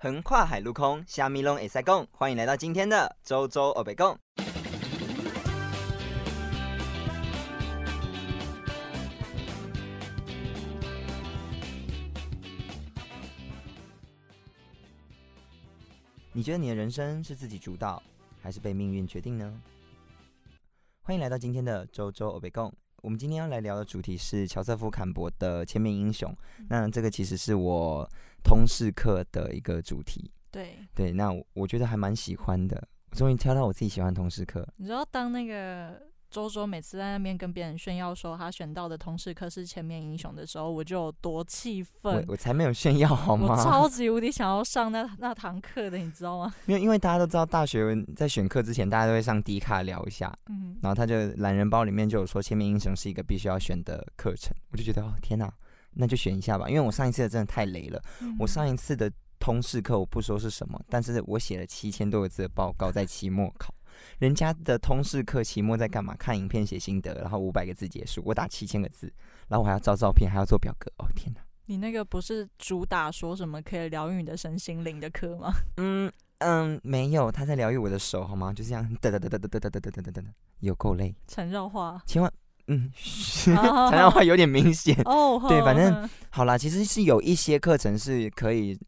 横跨海陆空，虾米拢会塞共。欢迎来到今天的周周欧北共。你觉得你的人生是自己主导，还是被命运决定呢？欢迎来到今天的周周欧北共。我们今天要来聊的主题是乔瑟夫·坎伯的《千面英雄》。那这个其实是我通识课的一个主题。对对，那我觉得还蛮喜欢的。我终于挑到我自己喜欢通识课。你知道，当那个周周每次在那边跟别人炫耀说他选到的通识课是《千面英雄》的时候，我就有多气愤。我才没有炫耀好我吗？超级无敌想要上那 那堂课的，你知道吗？因为因为大家都知道，大学在选课之前，大家都会上迪卡聊一下。嗯，然后他就懒人包里面就有说《千面英雄》是一个必须要选的课程，我就觉得哦天哪，那就选一下吧。因为我上一次的真的太雷了，我上一次的通识课我不说是什么，但是我写了七千多个字的报告在期末考。人家的通识课期末在干嘛？看影片写心得，然后五百个字结束，我打七千个字，然后我还要照照片，还要做表格。哦天哪！你那个不是主打说什么可以疗愈你的身心灵的课吗？嗯嗯，没有，他在疗愈我的手好吗？就这样，哒哒哒哒哒哒哒哒哒哒哒哒，有够累，缠绕话千万嗯，缠绕话有点明显。哦，对反正好啦，其实是有一些课程是可以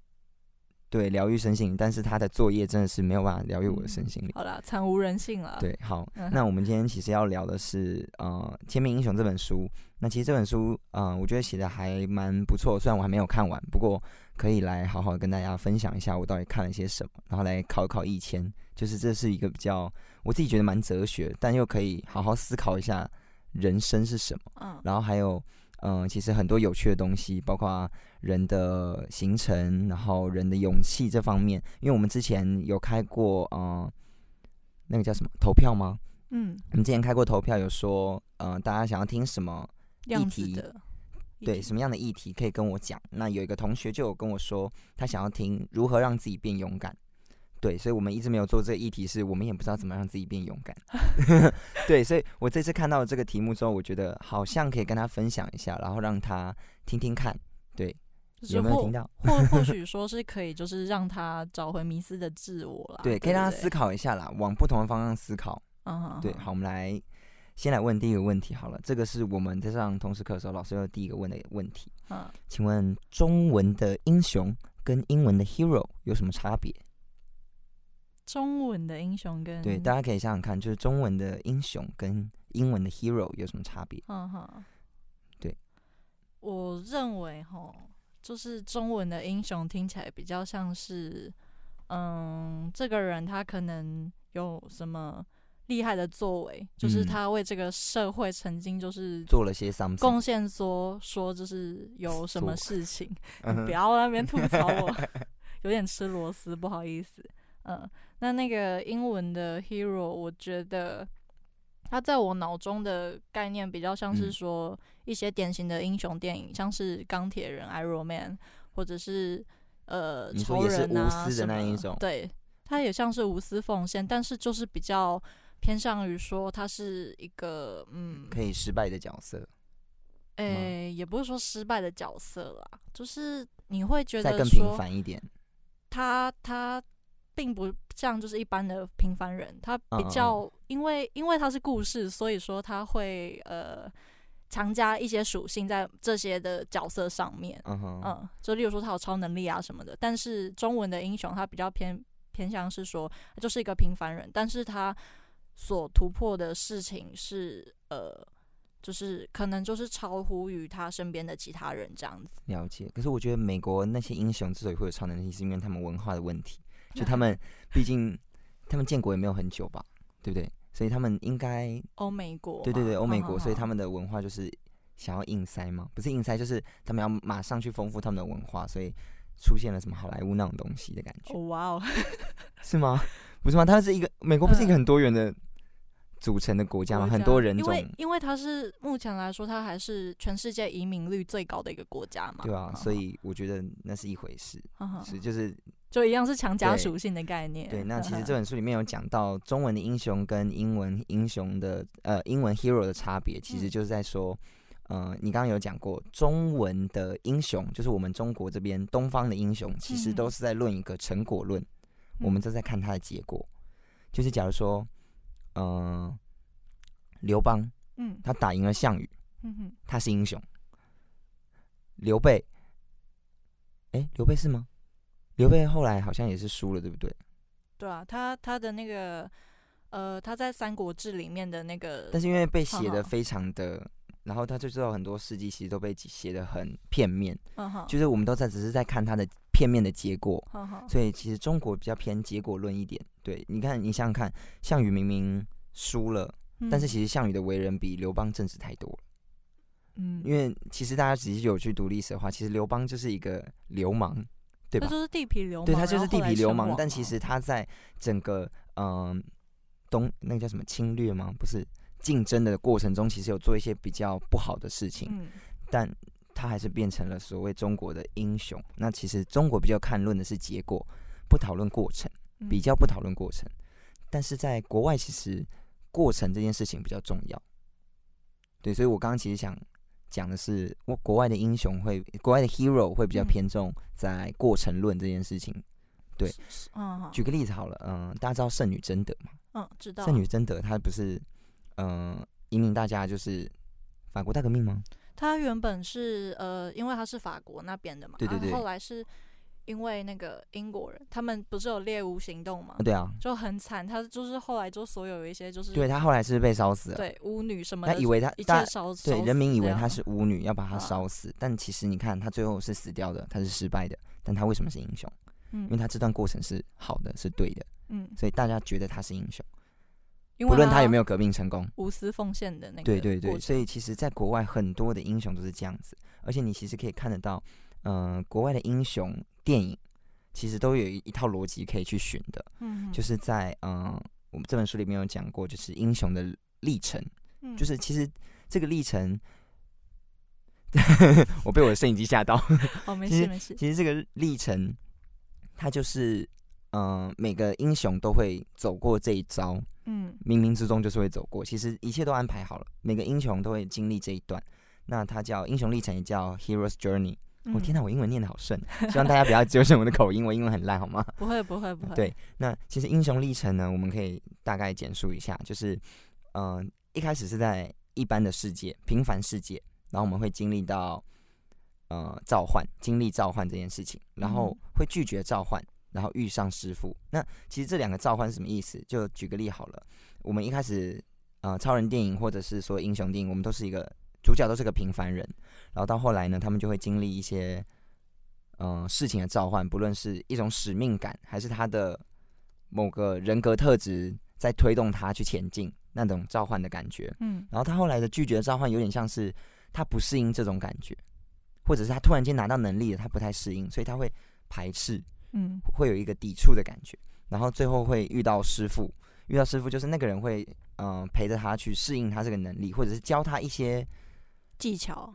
对疗愈身心灵，但是他的作业真的是没有办法疗愈我的身心灵。好啦，惨无人性了。，对，好，嗯那我们今天其实要聊的是呃《千面英雄》这本书。那其实这本书，呃，我觉得写的还蛮不错，虽然我还没有看完，不过可以来好好跟大家分享一下我到底看了些什么，然后来考一考一千。就是这是一个比较我自己觉得蛮哲学，但又可以好好思考一下人生是什么。嗯然后还有，嗯、其实很多有趣的东西，包括人的形成，然后人的勇气这方面。因为我们之前有开过，嗯、那个叫什么投票吗？嗯，我们之前开过投票，有说，呃、大家想要听什么？议题对，什么样的议题可以跟我讲？那有一个同学就有跟我说，他想要听如何让自己变勇敢。对，所以我们一直没有做这个议题，是我们也不知道怎么让自己变勇敢。对，所以我这次看到这个题目之后，我觉得好像可以跟他分享一下，然后让他听听看。对，有没有听到？或或许 说是可以，就是让他找回迷失的自我啦。对，可以让他思。考一下啦，往不同的方向思考。嗯哼，对，好，我们来先来问第一个问题好了。这个是我们在上通识课的时候，老师有第一个问的问题，嗯，请问中文的英雄跟英文的 hero 有什么差别？中文的英雄跟对，大家可以想想看，就是中文的英雄跟英文的 hero 有什么差别？嗯哼，对，我认为哈，就是中文的英雄听起来比较像是，嗯，这个人他可能有什么厉害的作为，就是嗯。他为这个社会曾经就是做了些 something，贡献说说就是有什么事情，嗯 不要在那边吐槽我，有点吃螺丝，不好意思。嗯，那那个英文的 hero，我觉得他在我脑中的概念比较像是嗯。说一些典型的英雄电影，像是钢铁人 Iron Man，或者是呃超人啊什么那一种。对，他也像是无私奉献，但是就是比较偏向于说他是一个嗯可以失败的角色，诶、也不是说失败的角色啦，就是你会觉再更平得说凡一点。他他并不像就是一般的平凡人，他比较因为因为他是故事，所以说他会呃强加一些属性在这些的角色上面，嗯哼，嗯，就例如说他有超能力啊什么的。但是中文的英雄他比较偏偏向是说他就是一个平凡人，但是他所突破的事情是呃。就是可能就是超乎于他身边的其他人这样子，了解。可是我觉得美国那些英雄之所以会有超能力，是因为他们文化的问题。就他们毕竟他们建国也没有很久吧，对不对？所以他们应该欧美国，对对对，欧美国，所以嗯他们的文化就是想要硬塞嘛，不是硬塞，就是他们要马上去丰富他们的文化，所以出现了什么好莱坞那种东西的感觉，哦哇哦，是吗？不是吗？它是一个美国，不是一个很多元的组成的国家吗？很多人种，因为因为它是目前来说，它还是全世界移民率最高的一个国家嘛，对啊，嗯所以我觉得那是一回事，是就是就一样是强加属性的概念。对。那其实嗯 这本书里面有讲到中文的英雄跟英文英雄的呃英文 hero 的差别，其实嗯就是在说，呃，你刚刚有讲过中文的英雄，就是我们中国这边东方的英雄，其实嗯都是在论一个成果论，我们嗯都在看他的结果。就是假如说，嗯、刘邦嗯他打赢了项羽，嗯哼，他是英雄。刘备，哎、刘备是吗？刘备后来好像也是输了，对不对？对啊，他他的那个呃，他在《三国志》里面的那个，但是因为被写的非常的，然后他就知道很多事迹其实都被写的很片面，就是我们都在只是在看他的片面的结果，所以其实中国比较偏结果论一点。对，你看，你想想看，项羽明明输了，但是其实实项羽的为人比刘邦正直太多了。嗯，因为其实大家仔细有去读历史的话，其实刘邦就是一个流氓，对吧他？就是地痞流氓，对他就是地痞流氓，但其实他在整个嗯、东那个叫什么侵略吗？不是竞争的过程中，其实有做一些比较不好的事情，嗯但他还是变成了所谓中国的英雄。那其实中国比较看论的是结果，不讨论过程，嗯比较不讨论过程。但是在国外，其实过程这件事情比较重要。对，所以我刚刚其实想讲的是，我国外的英雄会，国外的 hero 会比较嗯偏重在过程论这件事情。对嗯举个例子好了，嗯、大家知道圣女贞德吗？嗯知道圣女贞德她不是，嗯、引领大家就是法国大革命吗？她原本是呃，因为她是法国那边的嘛，啊对对对后来是因为那个英国人，他们不是有猎巫行动嘛啊，，对啊，就很惨，他就是后来就所有有一些就是对他后来是被烧死了。对巫女什么的，他以为他一大切烧对人民以为她她是巫女，要把她啊烧死，但其实你看她最后是死掉的，她是失败的，但她为什么是英雄？嗯。因为嗯她这段过程是好的，是对的，嗯，所以大家觉得她是英雄，因为不论他有没有有革命成功。无私奉献的那。个对对对，所以其实，在国外很多的英雄都是这样子，而且你其实可以看得到，嗯、国外的英雄电影其实都有一一套逻辑可以去寻的，嗯就是在嗯、我们这本书里面有讲过，就是英雄的历程，嗯就是其实这个历程，我被我的摄影机吓到。哦没事没事，其实这个历程，它就是嗯、呃每个英雄都会走过这一招，嗯冥冥之中就是会走过。其实一切都安排好了，每个英雄都会经历这一段。那它叫英雄历程，也叫 Hero's Journey。我、嗯天哪，我英文念的好顺，希望大家不要纠正我的口音，我英文很烂，好吗？不会不会不会，对，那其实英雄历程呢，我们可以大概简述一下，就是，呃，一开始是在一般的世界、平凡世界，然后我们会经历到，呃，召唤，经历召唤这件事情，然后嗯会拒绝召唤，然后遇上师傅。那其实这两个召唤是什么意思？就举个例好了，我们一开始，呃，超人电影或者是说英雄电影，我们都是一个主角都是个平凡人，然后到后来呢，他们就会经历一些。嗯、事情的召唤，不论是一种使命感，还是他的某个人格特质在推动他去前进，那种召唤的感觉。嗯然后他后来的拒绝召唤，有点像是他不适应这种感觉，或者是他突然间拿到能力了，他不太适应，所以他会排斥，嗯会有一个抵触的感觉。然后最后会遇到师傅，遇到师傅就是那个人会嗯、呃陪着他去适应他这个能力，或者是教他一些技巧，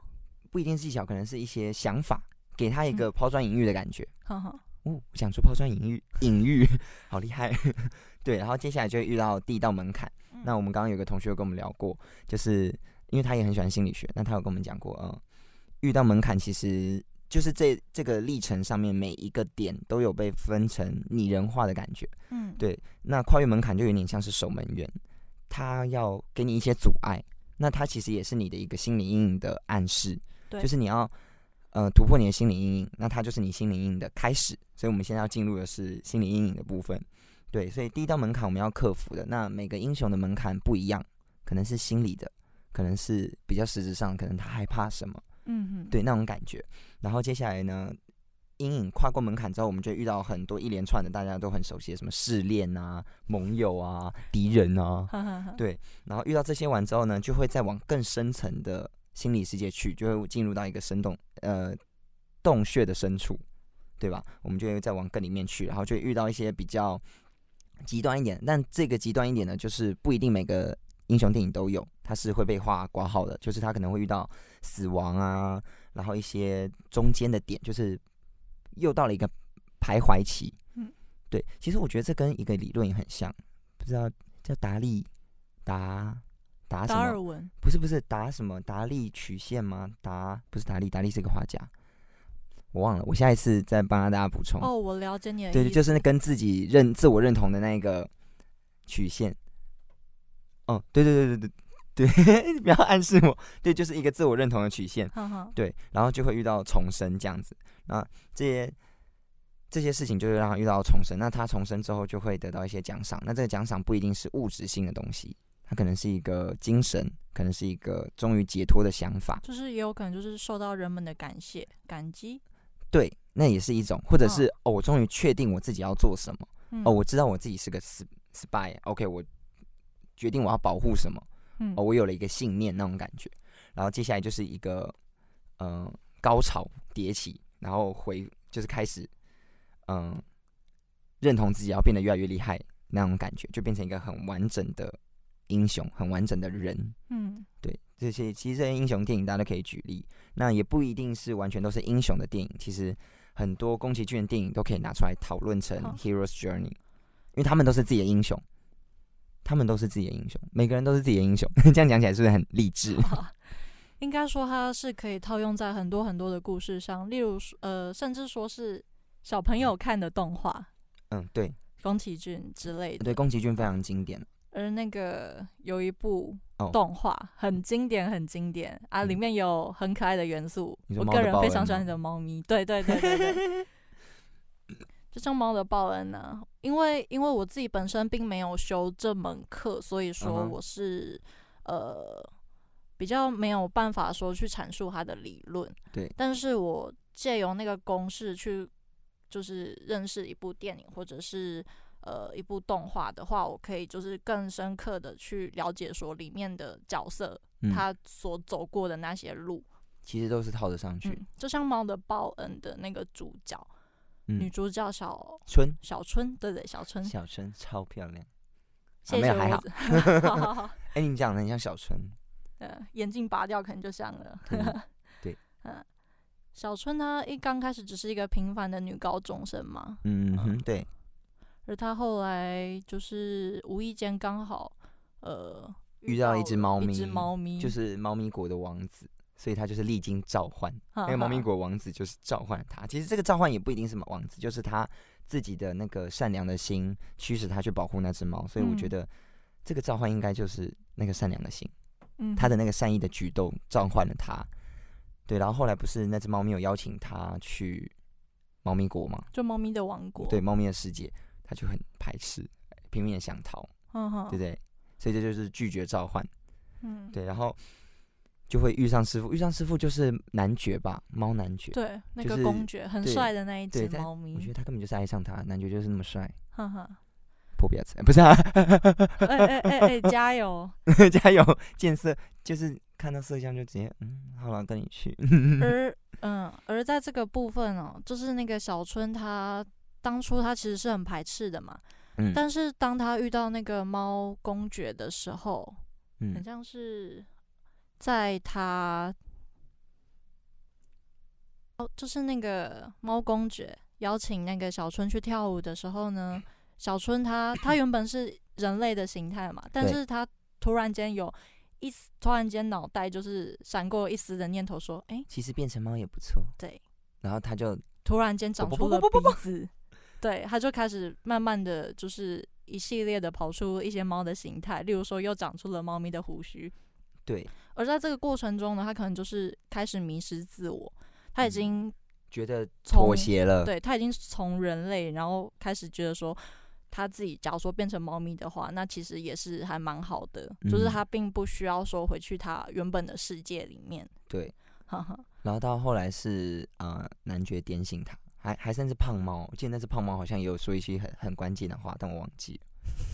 不一定是技巧，可能是一些想法，给他一嗯个抛砖引玉的感觉。哦，我想出抛砖引玉，隐喻，好厉害。对，然后接下来就会遇到第一道门槛。嗯那我们刚刚有个同学有跟我们聊过，就是因为他也很喜欢心理学，那他有跟我们讲过，嗯，遇到门槛其实就是这这个历程上面每一个点都有被分成拟人化的感觉。嗯对，那跨越门槛就有点像是守门员，他要给你一些阻碍，那它其实也是你的一个心理阴影的暗示，对就是你要呃突破你的心理阴影，那它就是你心理阴影的开始。所以我们现在要进入的是心理阴影的部分。对，所以第一道门槛我们要克服的，那每个英雄的门槛不一样，可能是心理的，可能是比较实质上，可能他害怕什么，嗯嗯对那种感觉。然后接下来呢，阴影跨过门槛之后，我们就遇到很多一连串的大家都很熟悉的什么试炼啊、盟友啊、敌人啊，对。然后遇到这些完之后呢，就会再往更深层的心理世界去，就会进入到一个深洞呃洞穴的深处，对吧？我们就会再往更里面去，然后就遇到一些比较极端一点，但这个极端一点呢，就是不一定每个英雄电影都有，它是会被画挂号的，就是他可能会遇到死亡啊，然后一些中间的点，就是又到了一个徘徊期。嗯，对，其实我觉得这跟一个理论也很像，不知道叫达利达达什么？达尔文不是不是达什么达利曲线吗？达不是达利，达利是一个画家，我忘了，我下一次再帮大家补充。哦，我了解你的意思，对，就是那跟自己认自我认同的那个曲线。哦，对对对对对对，不要暗示我。对，就是一个自我认同的曲线。对，然后就会遇到重生这样子。那这些这些事情就是让他遇到重生。那他重生之后就会得到一些奖赏。那这个奖赏不一定是物质性的东西，它可能是一个精神，可能是一个终于解脱的想法。就是也有可能就是受到人们的感谢、感激。对，那也是一种，或者是哦，我终于确定我自己要做什么。嗯哦，我知道我自己是个 s spy。OK，我决定我要保护什么。嗯哦，我有了一个信念那种感觉。然后接下来就是一个嗯、呃高潮迭起，然后回就是开始嗯、认同自己要变得越来越厉害那种感觉，就变成一个很完整的英雄，很完整的人。嗯对，这些其实这些英雄电影大家都可以举例，那也不一定是完全都是英雄的电影，其实很多宫崎骏的电影都可以拿出来讨论成 hero's journey，因为他们都是自己的英雄，他们都是自己的英雄，每个人都是自己的英雄，这样讲起来是不是很励志？应该说它是可以套用在很多很多的故事上，例如说呃，甚至说是小朋友看的动画，嗯，对宫崎骏之类的。对，宫崎骏非常经典，而那个有一部哦动画、很经典，很经典啊，嗯里面有很可爱的元素。我个人非常喜欢你的猫咪，对对对对对。就像猫的报恩呢、因为因为我自己本身并没有修这门课，所以说我是、呃比较没有办法说去阐述他的理论。对，但是我借由那个公式去，就是认识一部电影或者是呃一部动画的话，我可以就是更深刻的去了解说里面的角色、嗯，他所走过的那些路。其实都是套得上去，嗯，就像《猫的报恩》的那个主角，女嗯，主角小春小春，对对，小春，小春超漂亮，谢谢没有还好我子 哎、你讲的很像小春，呃，眼镜拔掉可能就像了。嗯 对，嗯，小春她一刚开始只是一个平凡的女高中生嘛，嗯哼，对，而她后来就是无意间刚好呃遇到一只猫咪一只咪猫咪就是猫咪国的王子，所以她就是历经召唤。那那个猫咪国王子就是召唤了他。其实这个召唤也不一定是王子，就是他自己的那个善良的心驱使他去保护那只猫。所以我觉嗯得这个召唤应该就是那个善良的心，嗯他的那个善意的举动召唤了他。对，然后后来不是那只猫咪有邀请他去猫咪国吗？就猫咪的王国，对，，猫咪的世界，他就很排斥，拼命的想逃，嗯哼，对不对？所以这就是拒绝召唤。嗯，对，然后就会遇上师傅，遇上师傅就是男爵吧，猫男爵。对，那个就是公爵很帅的那一只对猫咪，我觉得他根本就是爱上他，男爵就是那么帅，哈哈，破 不是啊？哎哎哎哎，加油！加油，建设就是看到摄像就直接嗯，好了，跟你去。而嗯，而在这个部分哦，就是那个小春他当初他其实是很排斥的嘛，嗯但是当他遇到那个猫公爵的时候，很嗯像是在他哦，就是那个猫公爵邀请那个小春去跳舞的时候呢，小春他他原本是人类的形态嘛，但是他突然间有一丝，突然间脑袋就是闪过一丝的念头，说，哎、其实变成猫也不错。对，然后他就突然间长出了鼻子，对，他就开始慢慢的就是一系列的跑出一些猫的形态，例如说又长出了猫咪的胡须，对而在这个过程中呢，他可能就是开始迷失自我，他已经、觉得妥协了。对他已经从人类，然后开始觉得说。他自己假如说变成猫咪的话，那其实也是还蛮好的，就是嗯他并不需要说回去他原本的世界里面。对，哈哈，然后到后来是呃男爵点醒他，还还甚至胖猫，我记得那只胖猫好像也有说一些很很关键的话，但我忘记了。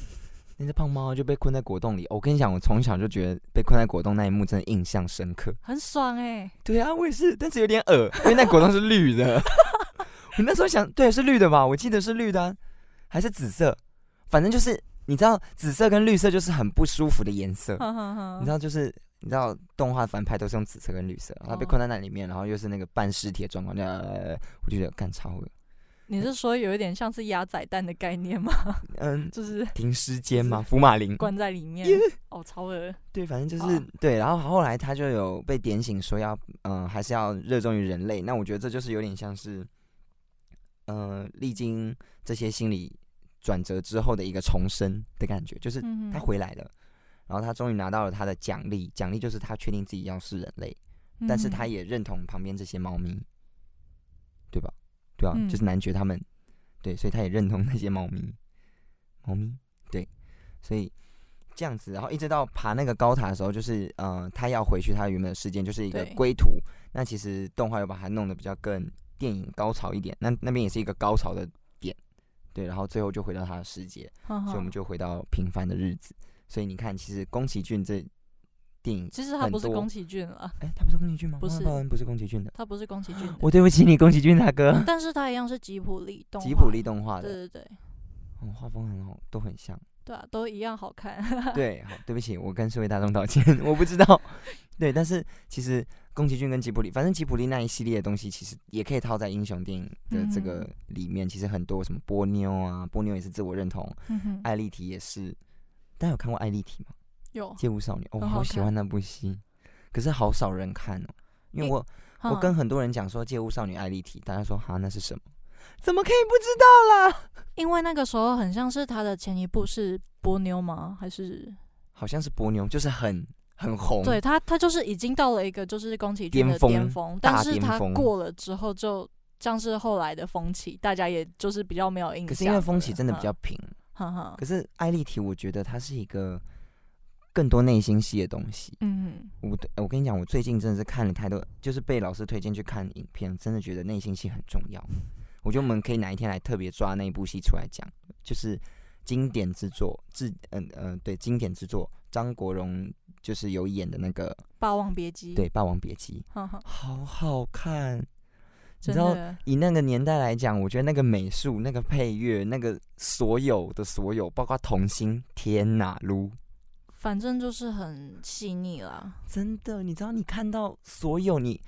那只胖猫就被困在果冻里，我跟你讲，我从小就觉得被困在果冻那一幕真的印象深刻。很爽哎、对啊，我也是，但是有点恶，因为那果冻是绿的。我那时候想，对，是绿的吧？我记得是绿的啊、还是紫色？反正就是你知道，紫色跟绿色就是很不舒服的颜色。你知道，就是你知道，动画反派都是用紫色跟绿色，然后他被哦困在那里面，然后又是那个半尸体的状况，呃，我就觉得干超恶。你是说有一点像是鸭仔蛋的概念吗？嗯，就是停尸间吗，福马林。关在里面，哦，超恶。对，反正就是对，然后后来他就有被点醒说要，嗯、还是要热衷于人类。那我觉得这就是有点像是，呃，历经这些心理转折之后的一个重生的感觉，就是嗯他回来了，然后他终于拿到了他的奖励，奖励就是他确定自己要是人类，但是他也也认同旁边这些猫咪，对吧？对啊，嗯就是男爵他们，对，所以他也认同那些猫咪，猫咪，对，所以这样子，然后一直到爬那个高塔的时候，就是呃，他要回去他原本的世界，就是一个归途。那其实动画又把它弄得比较更电影高潮一点，那那边也是一个高潮的点，对，然后最后就回到他的世界，嗯所以我们就回到平凡的日子。所以你看，其实宫崎骏这电影，其实他不是宫崎骏了，哎、他不是宫崎骏吗？不是不是宫崎骏的。他不是宫崎骏的，我对不起你，宫崎骏大哥。但是他一样是吉普力动，吉普力动画的，对对对哦，画风很好，都很像。对啊，都一样好看。对，好，对不起，我跟社会大众道歉，我不知道。对，但是其实宫崎骏跟吉卜力，反正吉卜力那一系列的东西，其实也可以套在英雄电影的这个嗯里面。其实很多什么波妞啊，波妞也是自我认同，嗯哼，艾丽缇也是。大家有看过艾丽缇吗？有，街舞少女，哦，我很好喜欢那部戏，可是好少人看哦。因为诶我我嗯跟很多人讲说《街舞少女艾丽缇》，大家说哈那是什么？怎么可以不知道啦？因为那个时候很像是他的前一部是波妞吗？还是好像是波妞，就是很很红。对他，他就是已经到了一个就是宫崎骏的巅峰巅峰，但是他过了之后就像是后来的风起，大家也就是比较没有印象。可是因为风起真的比较嗯，平，哈哈，可是艾丽缇，我觉得它是一个更多内心戏的东西。嗯我的我跟你讲，我最近真的是看了太多，就是被老师推荐去看影片，真的觉得内心戏很重要。我觉得我们可以哪一天来特别抓那一部戏出来讲，就是经典之作，至嗯嗯对经典之作，张国荣就是有演的那个霸王别姬，对《霸王别姬 好好看。你知道，以那个年代来讲，我觉得那个美术、那个配乐、那个所有的所有，包括童星，天哪，撸！反正就是很细腻啦。真的，你知道，你看到所有你，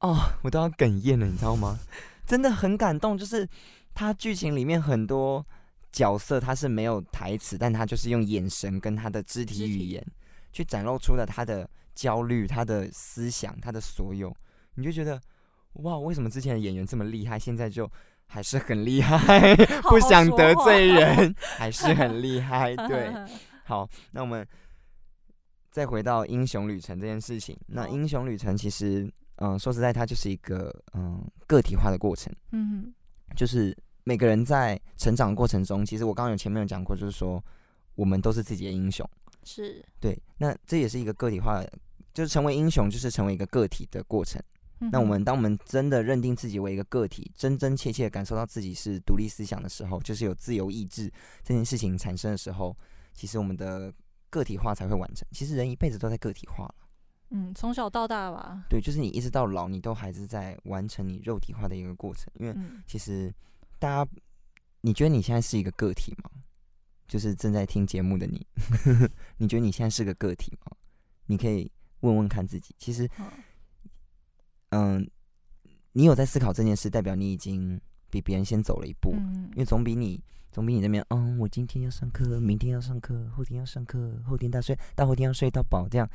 哦，我都要哽咽了，你知道吗？真的很感动，就是他剧情里面很多角色他是没有台词，但他就是用眼神跟他的肢体语言去展露出了他的焦虑、他的思想、他的所有，你就觉得哇，为什么之前的演员这么厉害，现在就还是很厉害？不想得罪人，还是很厉害，对。好，那我们再回到英雄旅程这件事情。那英雄旅程其实，嗯、说实在，它就是一个嗯个体化的过程，嗯就是每个人在成长的过程中，其实我刚刚有前面有讲过，就是说我们都是自己的英雄。是。对，那这也是一个个体化的，就是成为英雄，就是成为一个个体的过程。嗯那我们当我们真的认定自己为一个个体，真真切切感受到自己是独立思想的时候，就是有自由意志这件事情产生的时候，其实我们的个体化才会完成。其实人一辈子都在个体化了，嗯，从小到大吧，对，就是你一直到老，你都还是在完成你肉体化的一个过程。因为嗯，其实大家，你觉得你现在是一个个体吗？就是正在听节目的你，你觉得你现在是个个体吗？你可以问问看自己。其实嗯嗯，你有在思考这件事，代表你已经比别人先走了一步，嗯因为总比你总比你那边，嗯，我今天要上课，明天要上课，后天要上课，后天大睡，大后天要睡到饱，这样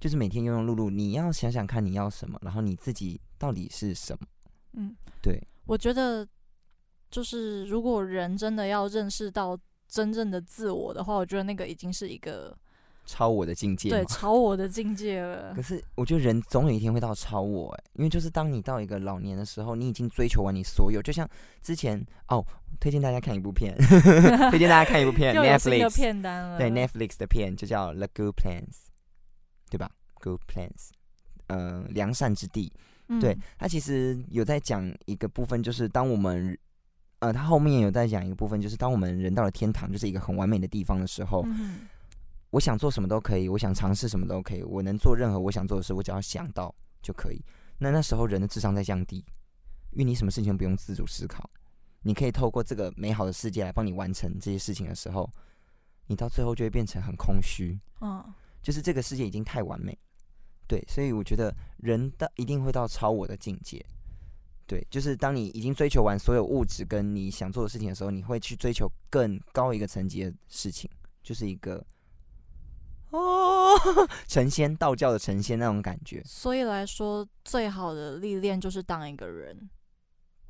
就是每天庸庸碌碌。你要想想看你要什么，然后你自己到底是什么？嗯，对，我觉得就是如果人真的要认识到真正的自我的话，我觉得那个已经是一个超我的境界对。超我的境界了可。是我觉得人总有一天会到超我，哎，因为就是当你到一个老年的时候，你已经追求完你所有，就像之前哦，推荐大家看一部片，推荐大家看一部片 又有新的，Netflix 片单了，对 Netflix 的片就叫《The Good Plans》，对吧？Good Plans，呃，良善之地。嗯对，他其实有在讲一个部分，就是当我们，呃，他后面有在讲一个部分，就是当我们人到了天堂，就是一个很完美的地方的时候，嗯我想做什么都可以，我想尝试什么都可以，我能做任何我想做的事，我只要想到就可以。那那时候人的智商在降低，因为你什么事情都不用自主思考，你可以透过这个美好的世界来帮你完成这些事情的时候，你到最后就会变成很空虚，嗯就是这个世界已经太完美。对，所以我觉得人的一定会到超我的境界。对，就是当你已经追求完所有物质跟你想做的事情的时候，你会去追求更高一个层级的事情，就是一个哦，成仙道教的成仙那种感觉。所以来说，最好的历练就是当一个人，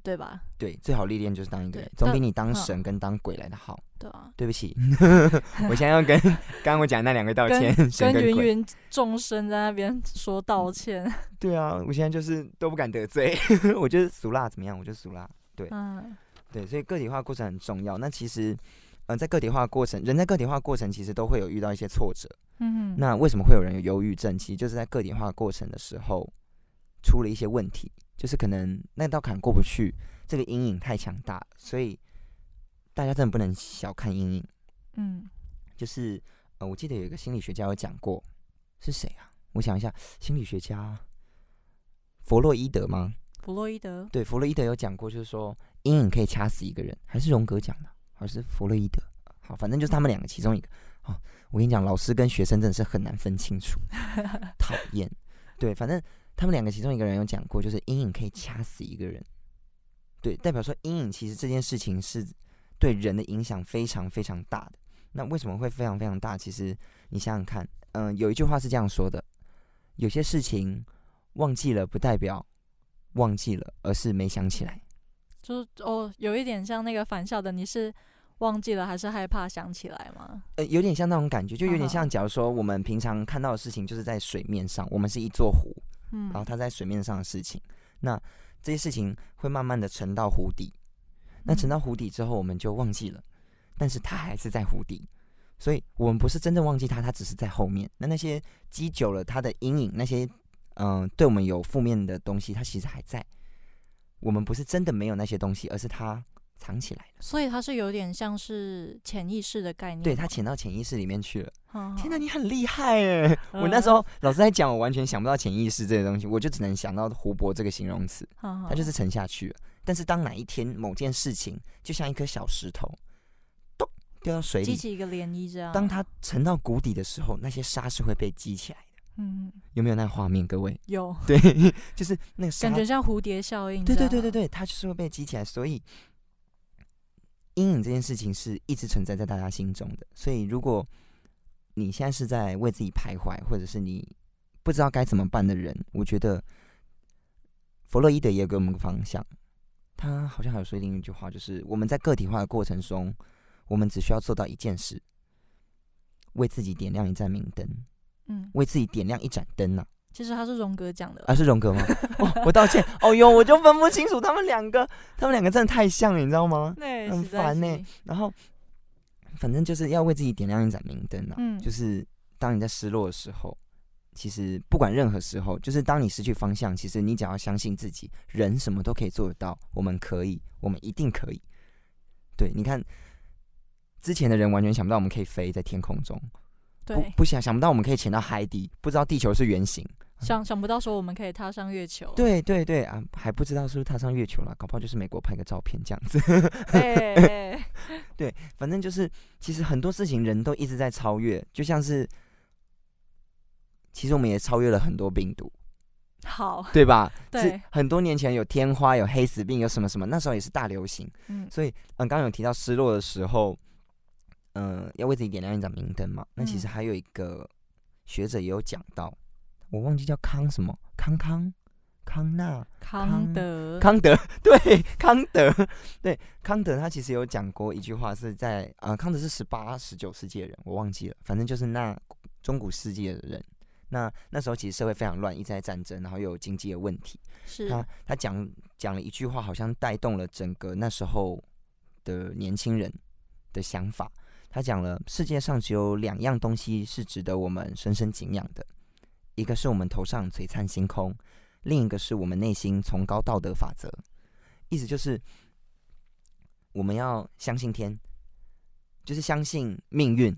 对吧？对，最好历练就是当一个人，总比你当嗯神跟当鬼来的好。对啊，对不起，我现在要跟 刚刚我讲那两个道歉，神跟。芸芸众生在那边说道歉。对啊，我现在就是都不敢得罪，我就是俗辣怎么样？我就俗辣。对嗯对，所以个体化过程很重要。那其实，嗯、在个体化过程，人在个体化过程其实都会有遇到一些挫折。嗯，那为什么会有人有忧郁症？其实就是在个体化过程的时候出了一些问题，就是可能那道坎过不去，这个阴影太强大，所以大家真的不能小看阴影。嗯就是呃，我记得有一个心理学家有讲过，是谁啊？我想一下，心理学家弗洛伊德吗？弗洛伊德，对，弗洛伊德有讲过，就是说阴影可以掐死一个人，还是荣格讲的，还是弗洛伊德？好，反正就是他们两个其中一个。好，我跟你讲，老师跟学生真的是很难分清楚，讨厌。对，反正他们两个其中一个人有讲过，就是阴影可以掐死一个人。对，代表说阴影其实这件事情是对人的影响非常非常大的。那为什么会非常非常大？其实你想想看，嗯、有一句话是这样说的：有些事情忘记了，不代表忘记了，而是没想起来。就是哦，有一点像那个返校的，你是忘记了还是害怕想起来吗？呃，有点像那种感觉，就有点像，假如说我们平常看到的事情，就是在水面上，我们是一座湖，嗯然后它在水面上的事情，那这些事情会慢慢的沉到湖底，那沉嗯到湖底之后，我们就忘记了，但是它还是在湖底，所以我们不是真正忘记它，它只是在后面。那那些积久了它的阴影，那些嗯、呃对我们有负面的东西，它其实还在。我们不是真的没有那些东西，而是它藏起来了，所以它是有点像是潜意识的概念。对，它潜到潜意识里面去了。嗯，天哪，你很厉害哎！我那时候老师在讲，我完全想不到潜意识这些东西，我就只能想到湖泊这个形容词，它它就是沉下去了。但是当哪一天某件事情就像一颗小石头，咚掉到水里，激起一个涟漪，这样。当它沉到谷底的时候，那些沙是会被激起来的。嗯有没有那个画面？各位，有对，就是那个感觉像蝴蝶效应。对对对对，对，它就是会被激起来，所以阴影这件事情是一直存在在大家心中的。所以如果你现在是在为自己徘徊，或者是你不知道该怎么办的人，我觉得弗洛伊德也给我们个方向。他好像还有说另一句话，就是我们在个体化的过程中，我们只需要做到一件事：为自己点亮一盏明灯，嗯，为自己点亮一盏灯呐、其实他是荣格讲的啦。啊，是荣格吗？哦，我道歉。哦哟，我就分不清楚他们两个，他们两个真的太像了，你知道吗？对，很烦呢、是然后，反正就是要为自己点亮一盏明灯啊。嗯就是当你在失落的时候，其实不管任何时候，就是当你失去方向，其实你只要相信自己，人什么都可以做得到，我们可以，我们一定可以。对，你看。之前的人完全想不到我们可以飞在天空中，不对，不想想不到我们可以潜到海底，不知道地球是圆形，想想不到说我们可以踏上月球。对对对啊，还不知道是不是踏上月球了，搞不好就是美国拍个照片这样子。哎，哎哎反正就是，其实很多事情人都一直在超越，就像是，其实我们也超越了很多病毒，好，对吧？对很多年前有天花、有黑死病、有什么什么，那时候也是大流行。嗯所以，嗯，刚刚有提到失落的时候，嗯，要为自己点亮一盏明灯嘛。那其实嗯还有一个学者也有讲到，我忘记叫康什么，康康康纳。康德，康德 对康德对康德，他其实有讲过一句话，是在呃康德是十八十九世纪的人，我忘记了，反正就是那中古世纪的人。那那时候其实社会非常乱，一直在战争，然后又有经济的问题。是他他讲讲了一句话，好像带动了整个那时候的年轻人的想法。他讲了，世界上只有两样东西是值得我们深深敬仰的，一个是我们头上璀璨星空，另一个是我们内心崇高道德法则。意思就是，我们要相信天，就是相信命运，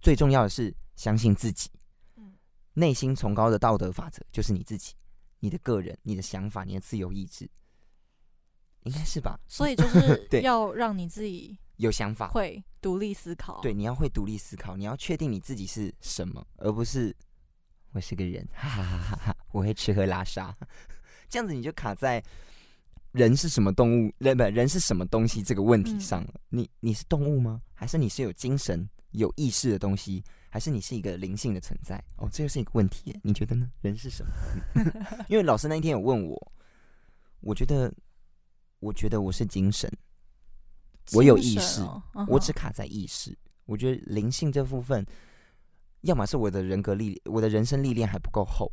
最重要的是相信自己。嗯内心崇高的道德法则就是你自己，你的个人、你的想法、你的自由意志，应该是吧？所以就是 要让你自己有想法，会独立思考。对，你要会独立思考，你要确定你自己是什么，而不是我是个人，哈哈哈哈哈，我会吃喝拉撒，这样子你就卡在人是什么动物，人不人是什么东西这个问题嗯上了。你你是动物吗？还是你是有精神、有意识的东西？还是你是一个灵性的存在？哦，这就是一个问题。你觉得呢？人是什么？因为老师那一天有问我，我觉得，我觉得我是精神，我有意识我只卡在意识。我觉得灵性这部分，要么是我的人格历，我的人生历练还不够厚，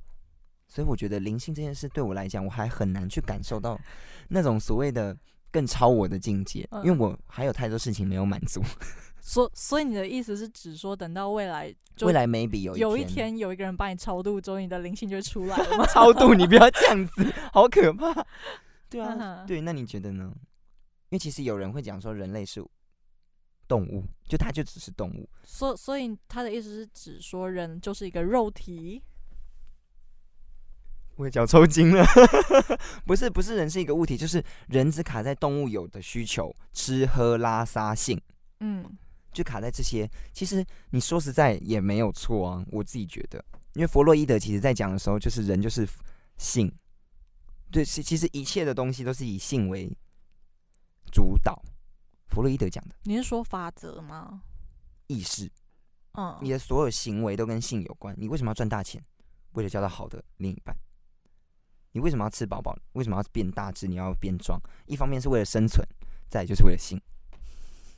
所以我觉得灵性这件事对我来讲，我还很难去感受到那种所谓的更超我的境界，嗯因为我还有太多事情没有满足。所所以你的意思是指说，等到未来未来 maybe 有有一一天有一个人把你超度之后，你的灵性就出来了吗？超度，你不要这样子，好可怕。对啊，嗯对，那你觉得呢？因为其实有人会讲说人类是动物，就它就只是动物。所所以他的意思是指说，人就是一个肉体。我的脚抽筋了，不是不是人是一个物体，就是人只卡在动物有的需求，吃喝拉撒性，嗯就卡在这些。其实你说实在也没有错啊，我自己觉得，因为弗洛伊德其实在讲的时候，就是人就是性，对，其其实一切的东西都是以性为主导。弗洛伊德讲的你是说法则吗？意识，嗯，你的所有行为都跟性有关。你为什么要赚大钱？为了交到好的另一半。你为什么要吃饱饱？为什么要变大只？你要变壮？一方面是为了生存，再来就是为了性，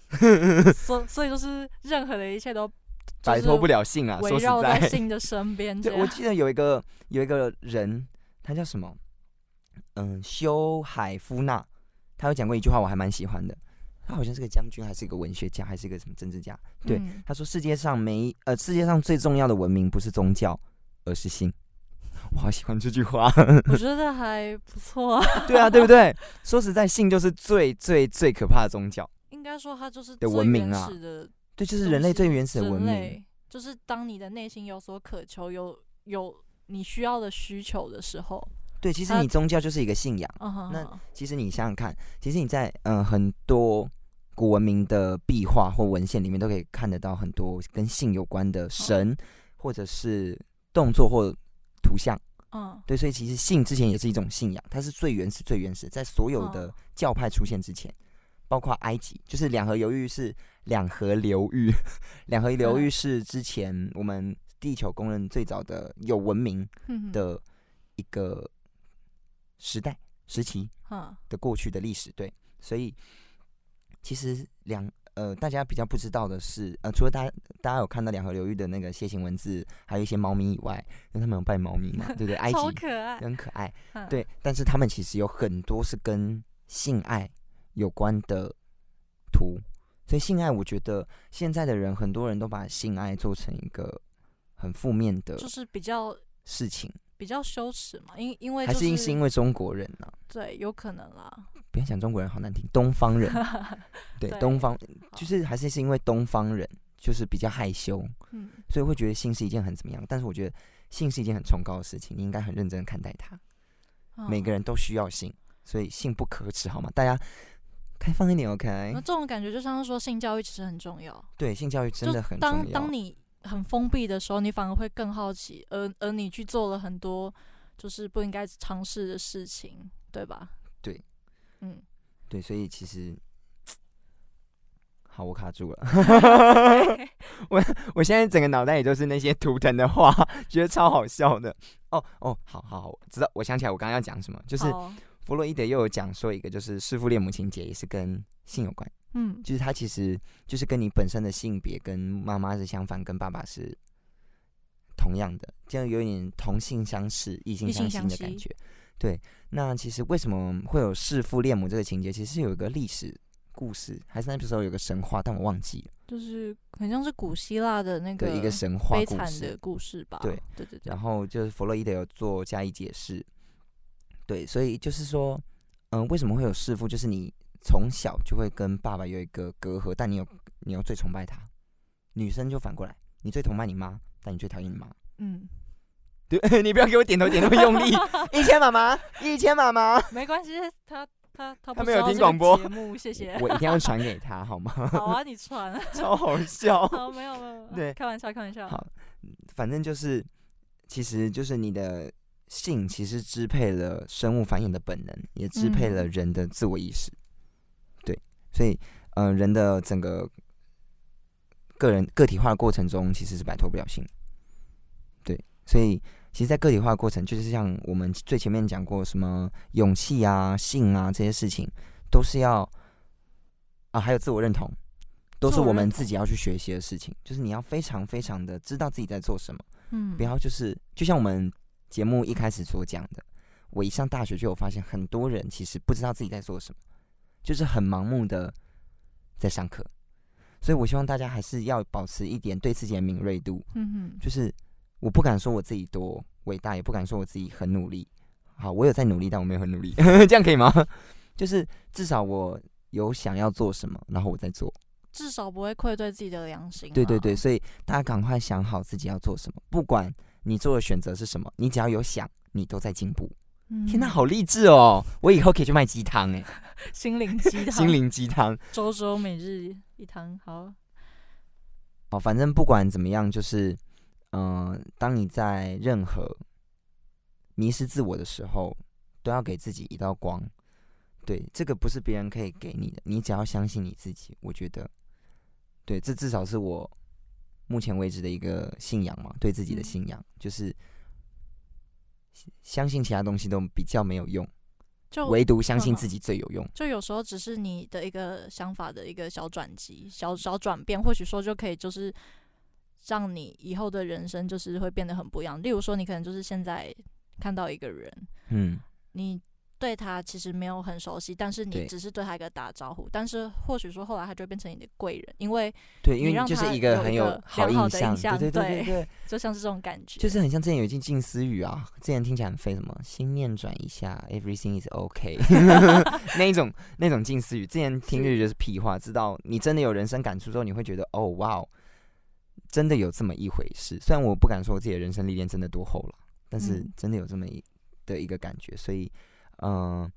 所所以就是任何的一切都摆脱不了性啊！围绕在在，性的身边。对，我记得有一个有一个人，他叫什么？嗯，修海夫纳，他有讲过一句话，我还蛮喜欢的。他好像是个将军，还是一个文学家，还是一个什么政治家？对嗯他说：“世界上没呃，世界上最重要的文明不是宗教，而是性。”我好喜欢这句话。我觉得还不错啊。对啊，对不对？说实在，性就是最最最可怕的宗教。应该说它就是的文明啊始的对，就是人类最原始的文明。就是当你的内心有所渴求，有有你需要的需求的时候，对，其实你宗教就是一个信仰。那其实你想想看，其实你在嗯、呃很多古文明的壁画或文献里面都可以看得到很多跟性有关的神，或者是动作或图像。嗯。对，所以其实性之前也是一种信仰，它是最原始、最原始，在所有的嗯。教派出现之前，包括埃及，就是两河流域是两河流域，两河流域嗯。是之前我们地球公认最早的有文明嗯的一个时代时期嗯的过去的历史。对，所以其实两呃大家比较不知道的是，呃，除了大家大家有看到两河流域的那个楔形文字，还有一些猫咪以外，因为他们有拜猫咪嘛，对不对？埃及超可爱，很可爱。嗯，对，但是他们其实有很多是跟性爱有关的图，所以性爱，我觉得现在的人很多人都把性爱做成一个很负面的就是比较事情，比较羞耻嘛，因因为还就是是因为中国人呢、对，有可能啦，不要讲中国人好难听，东方人，对，对东方就是还是是因为东方人就是比较害羞，嗯，所以会觉得性是一件很怎么样，但是我觉得性是一件很崇高的事情，你应该很认真的看待它。每个人。都需要性，所以性不可耻，好吗？大家开放一点，OK？那这种感觉就像是说性教育其实很重要，对，性教育真的很重要。当当你很封闭的时候，你反而会更好奇，而而你去做了很多就是不应该尝试的事情，对吧？对，嗯，对，所以其实，好，我卡住了。我我现在整个脑袋里都是那些图腾的话，觉得超好笑的。哦哦，好好好，我知道，我想起来我刚刚要讲什么，就是好弗洛伊德又有讲说一个，就是弑父恋母情节也是跟性有关，嗯就是他其实就是跟你本身的性别跟妈妈是相反，跟爸爸是同样的，这样有点同性相斥、异性相吸的感觉。对，那其实为什么会有弑父恋母这个情节？其实有一个历史故事，还是那时候有个神话，但我忘记了，就是很像是古希腊的那个，一个神话悲故事惨的。故事吧？对对对对，然后就是弗洛伊德有做加以解释，对，所以就是说，嗯、为什么会有弑父？就是你从小就会跟爸爸有一个隔阂，但你有你又最崇拜他。女生就反过来，你最崇拜你妈，但你最讨厌你妈。嗯，对，你不要给我点头点那么用力。一千妈妈，一千妈妈，没关系，他他他他没有听广播节目，谢谢。我一定要传给他，好吗？好啊，你传。超好笑。好，没有没有，没有对开玩笑，开玩笑。好反正就是，其实就是你的性其实支配了生物繁衍的本能，也支配了人的自我意识。对，所以，呃，人的整个个人个体化的过程中，其实是摆脱不了性。对，所以，其实，在个体化的过程，就是像我们最前面讲过，什么勇气啊、性啊这些事情，都是要啊，还有自我认同，都是我们自己要去学习的事情。就是你要非常非常的知道自己在做什么，嗯，不要就是就像我们。节目一开始所讲的，我一上大学就有发现，很多人其实不知道自己在做什么，就是很盲目的在上课。所以我希望大家还是要保持一点对自己的敏锐度。嗯哼，就是我不敢说我自己多伟大，也不敢说我自己很努力。好，我有在努力，但我没有很努力，这样可以吗？就是至少我有想要做什么，然后我在做，至少不会愧对自己的良心。对对对，所以大家赶快想好自己要做什么，不管。你做的选择是什么？你只要有想，你都在进步。天哪，好励志哦！我以后可以去卖鸡汤哎，心灵鸡汤，心灵鸡汤，周周每日一汤。好，好，反正不管怎么样，就是，嗯，当你在任何迷失自我的时候，都要给自己一道光。对，这个不是别人可以给你的，你只要相信你自己。我觉得，对，这至少是我。目前为止的一个信仰嘛，对自己的信仰就是相信其他东西都比较没有用，就唯独相信自己最有用。就有时候只是你的一个想法的一个小转机、小小转变，或许说就可以就是让你以后的人生就是会变得很不一样。例如说，你可能就是现在看到一个人，嗯，你。对他其实没有很熟悉，但是你只是对他一个打招呼，但是或许说后来他就变成你的贵人，因为对，因为就是一个很有好印象，对对对对，就像是这种感觉，就是很像之前有一句近思语啊，之前听起来很废，什么心念转一下，everything is okay，那一种那种近思语，之前听就觉得是屁话，知道你真的有人生感触之后，你会觉得哦哇，真的有这么一回事。虽然我不敢说自己的人生历练真的多厚了，但是真的有这么一的一个感觉，所以嗯。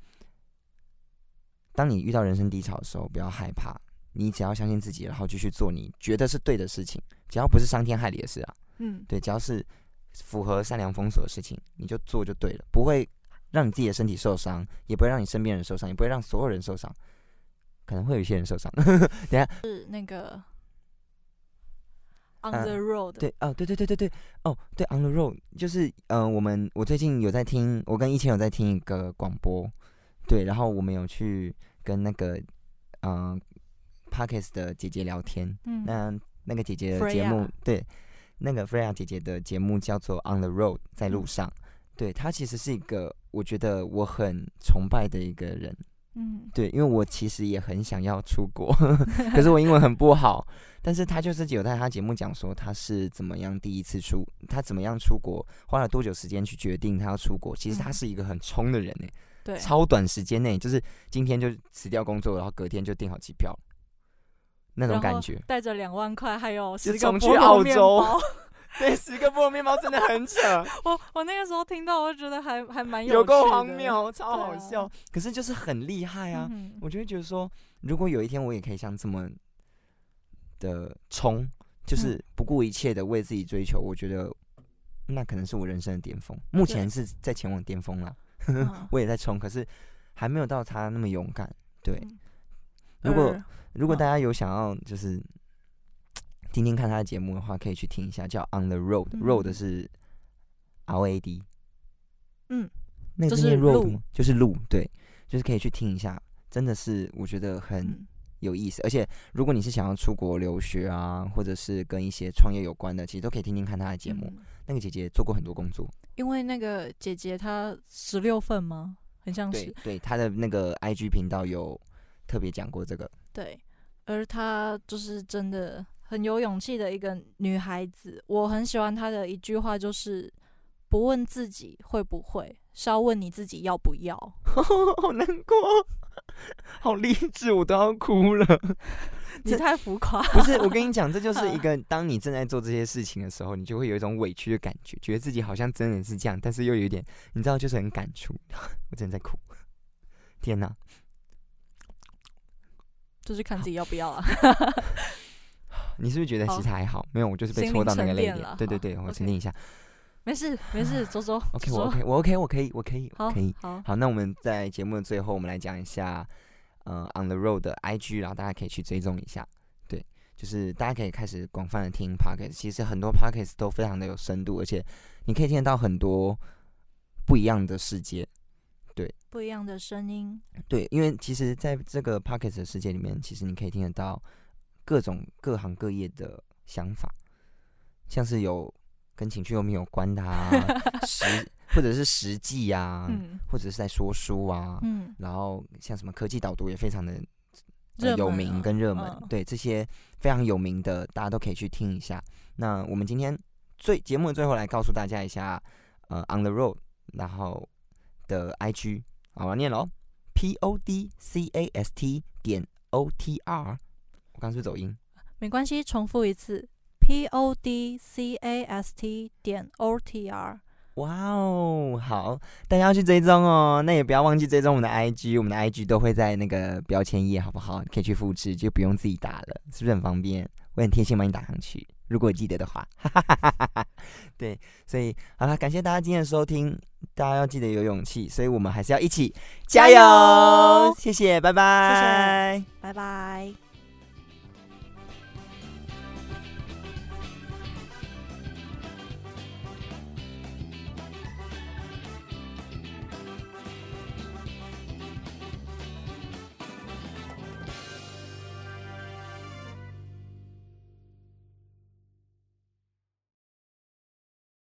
当你遇到人生低潮的时候，不要害怕，你只要相信自己，然后继续做你觉得是对的事情，只要不是伤天害理的事啊，嗯，对，只要是符合善良风俗的事情，你就做就对了，不会让你自己的身体受伤，也不会让你身边人受伤，也不会让所有人受伤，可能会有一些人受伤。等 下是那个 on the road，对，哦，对对对对对，哦，对 on the road，就是嗯，我们我最近有在听，我跟一千有在听一个广播，对，然后我们有去。跟那个嗯，Parkes 的姐姐聊天，嗯，那那个姐姐的节目，对，那个 Freya 姐姐的节目叫做 On the Road，在路上，对她其实是一个我觉得我很崇拜的一个人，嗯，对，因为我其实也很想要出国，可是我英文很不好，但是他就是有在他节目讲说他是怎么样第一次出，他怎么样出国，花了多久时间去决定他要出国，其实他是一个很冲的人呢。对，超短时间内，就是今天就辞掉工作，然后隔天就订好机票，那种感觉。带着两万块，还有十个去澳洲，对，十个菠萝面包真的很扯。我我那个时候听到，我就觉得还还蛮有有够荒谬，超好笑。可是就是很厉害啊！我就会觉得说，如果有一天我也可以像这么的冲，就是不顾一切的为自己追求，我觉得那可能是我人生的巅峰。目前是在前往巅峰了。我也在冲，可是还没有到他那么勇敢。对，如果如果大家有想要就是听听看他的节目的话，可以去听一下，叫《On the Road》，Road 是 R A D，嗯，那个是 Road 吗？就是路，对，就是可以去听一下，真的是我觉得很有意思。而且如果你是想要出国留学啊，或者是跟一些创业有关的，其实都可以听听看他的节目。那个姐姐做过很多工作。因为那个姐姐她十六份吗？很像是对她的那个 IG 频道有特别讲过这个。对，而她就是真的很有勇气的一个女孩子。我很喜欢她的一句话，就是不问自己会不会，是要问你自己要不要。好难过，好励志，我都要哭了。你太浮夸，不是我跟你讲，这就是一个当你正在做这些事情的时候，你就会有一种委屈的感觉，觉得自己好像真的是这样，但是又有一点，你知道，就是很感触。我真的在哭，天哪！就是看自己要不要啊。你是不是觉得其实还好？没有，我就是被戳到那个泪点。对对对，我沉淀一下。没事没事，周周。OK，我 OK，我 OK，我可以，我可以，可以。好，好，那我们在节目的最后，我们来讲一下，呃，On the Road 的 IG，然后大家可以去追踪一下。对，就是大家可以开始广泛的听 Podcast，其实很多 Podcast 都非常的有深度，而且你可以听得到很多不一样的世界。对不一样的声音，对，因为其实在这个 Podcast 的世界里面，其实你可以听得到各种各行各业的想法，像是有跟情趣用品有关的啊，实或者是实际啊，嗯或者是在说书啊，嗯，然后像什么科技导读也非常的、呃、有名跟热门，嗯。对这些非常有名的，大家都可以去听一下。那我们今天最节目的最后来告诉大家一下，呃，On the Road，然后的 IG，好，我念喽，P O D C A S T 点 O T R，我刚刚是走音？没关系，重复一次，p o d c a s t 点 o t r。哇哦，好，大家要去追踪哦。那也不要忘记追踪我们的 IG，我们的 IG 都会在那个标签页，好不好？可以去复制，就不用自己打了，是不是很方便？我很贴心帮你打上去，如果记得的话。对，所以好了，感谢大家今天的收听，大家要记得有勇气，所以我们还是要一起加加油油谢谢，拜拜，拜拜。